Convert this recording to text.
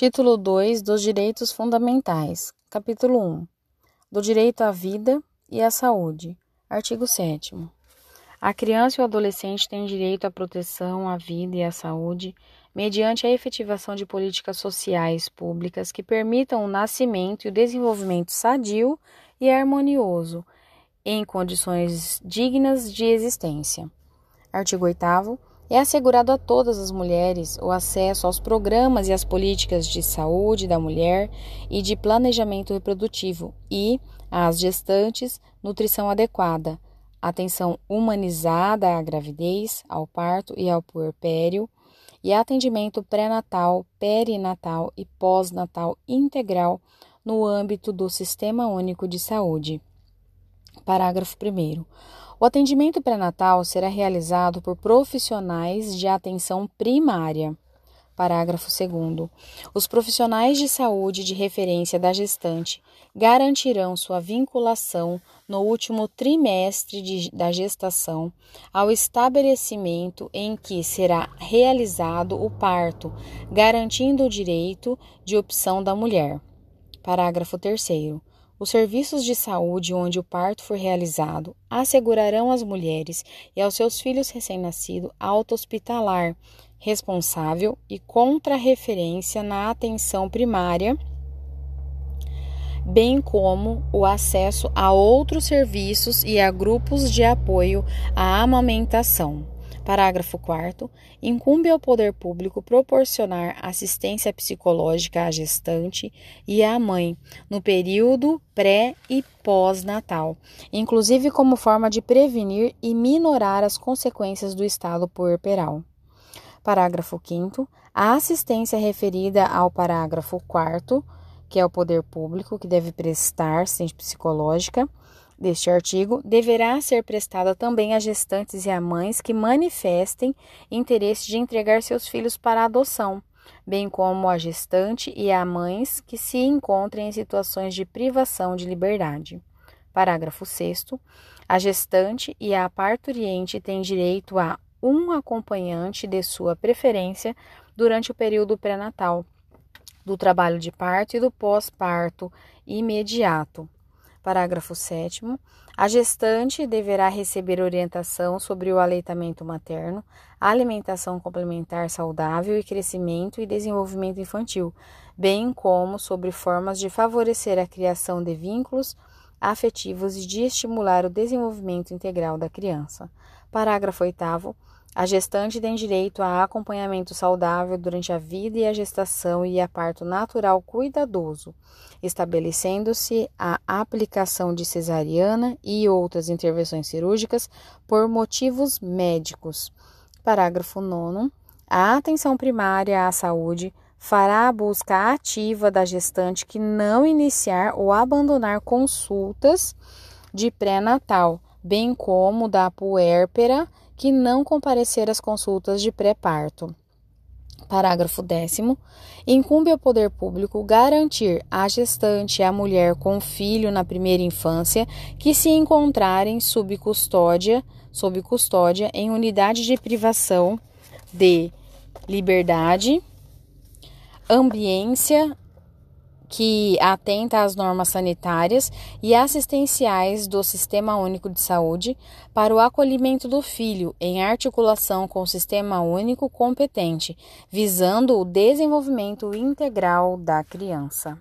Título 2 dos Direitos Fundamentais. Capítulo 1. Do direito à vida e à saúde. Artigo 7 A criança e o adolescente têm direito à proteção à vida e à saúde mediante a efetivação de políticas sociais públicas que permitam o nascimento e o desenvolvimento sadio e harmonioso em condições dignas de existência. Artigo 8 é assegurado a todas as mulheres o acesso aos programas e às políticas de saúde da mulher e de planejamento reprodutivo e, às gestantes, nutrição adequada, atenção humanizada à gravidez, ao parto e ao puerpério, e atendimento pré-natal, perinatal e pós-natal integral no âmbito do Sistema Único de Saúde. Parágrafo 1. O atendimento pré-natal será realizado por profissionais de atenção primária. Parágrafo 2. Os profissionais de saúde de referência da gestante garantirão sua vinculação no último trimestre de, da gestação ao estabelecimento em que será realizado o parto, garantindo o direito de opção da mulher. Parágrafo 3. Os serviços de saúde onde o parto for realizado assegurarão às mulheres e aos seus filhos recém-nascidos alta hospitalar, responsável e contra-referência na atenção primária, bem como o acesso a outros serviços e a grupos de apoio à amamentação. Parágrafo 4. Incumbe ao poder público proporcionar assistência psicológica à gestante e à mãe no período pré e pós-natal, inclusive como forma de prevenir e minorar as consequências do estado puerperal. Parágrafo 5. A assistência referida ao parágrafo 4, que é o poder público que deve prestar assistência psicológica, deste artigo deverá ser prestada também a gestantes e a mães que manifestem interesse de entregar seus filhos para adoção, bem como a gestante e a mães que se encontrem em situações de privação de liberdade. Parágrafo 6. A gestante e a parturiente têm direito a um acompanhante de sua preferência durante o período pré-natal, do trabalho de parto e do pós-parto imediato Parágrafo 7. A gestante deverá receber orientação sobre o aleitamento materno, alimentação complementar saudável e crescimento e desenvolvimento infantil, bem como sobre formas de favorecer a criação de vínculos afetivos e de estimular o desenvolvimento integral da criança. Parágrafo 8. A gestante tem direito a acompanhamento saudável durante a vida e a gestação e a parto natural cuidadoso, estabelecendo-se a aplicação de cesariana e outras intervenções cirúrgicas por motivos médicos. Parágrafo 9. A atenção primária à saúde fará a busca ativa da gestante que não iniciar ou abandonar consultas de pré-natal, bem como da puérpera que não comparecer às consultas de pré-parto. Parágrafo 10. Incumbe ao poder público garantir à gestante e à mulher com filho na primeira infância que se encontrarem sob custódia, sob custódia em unidade de privação de liberdade, ambiência que atenta às normas sanitárias e assistenciais do Sistema Único de Saúde para o acolhimento do filho em articulação com o Sistema Único competente, visando o desenvolvimento integral da criança.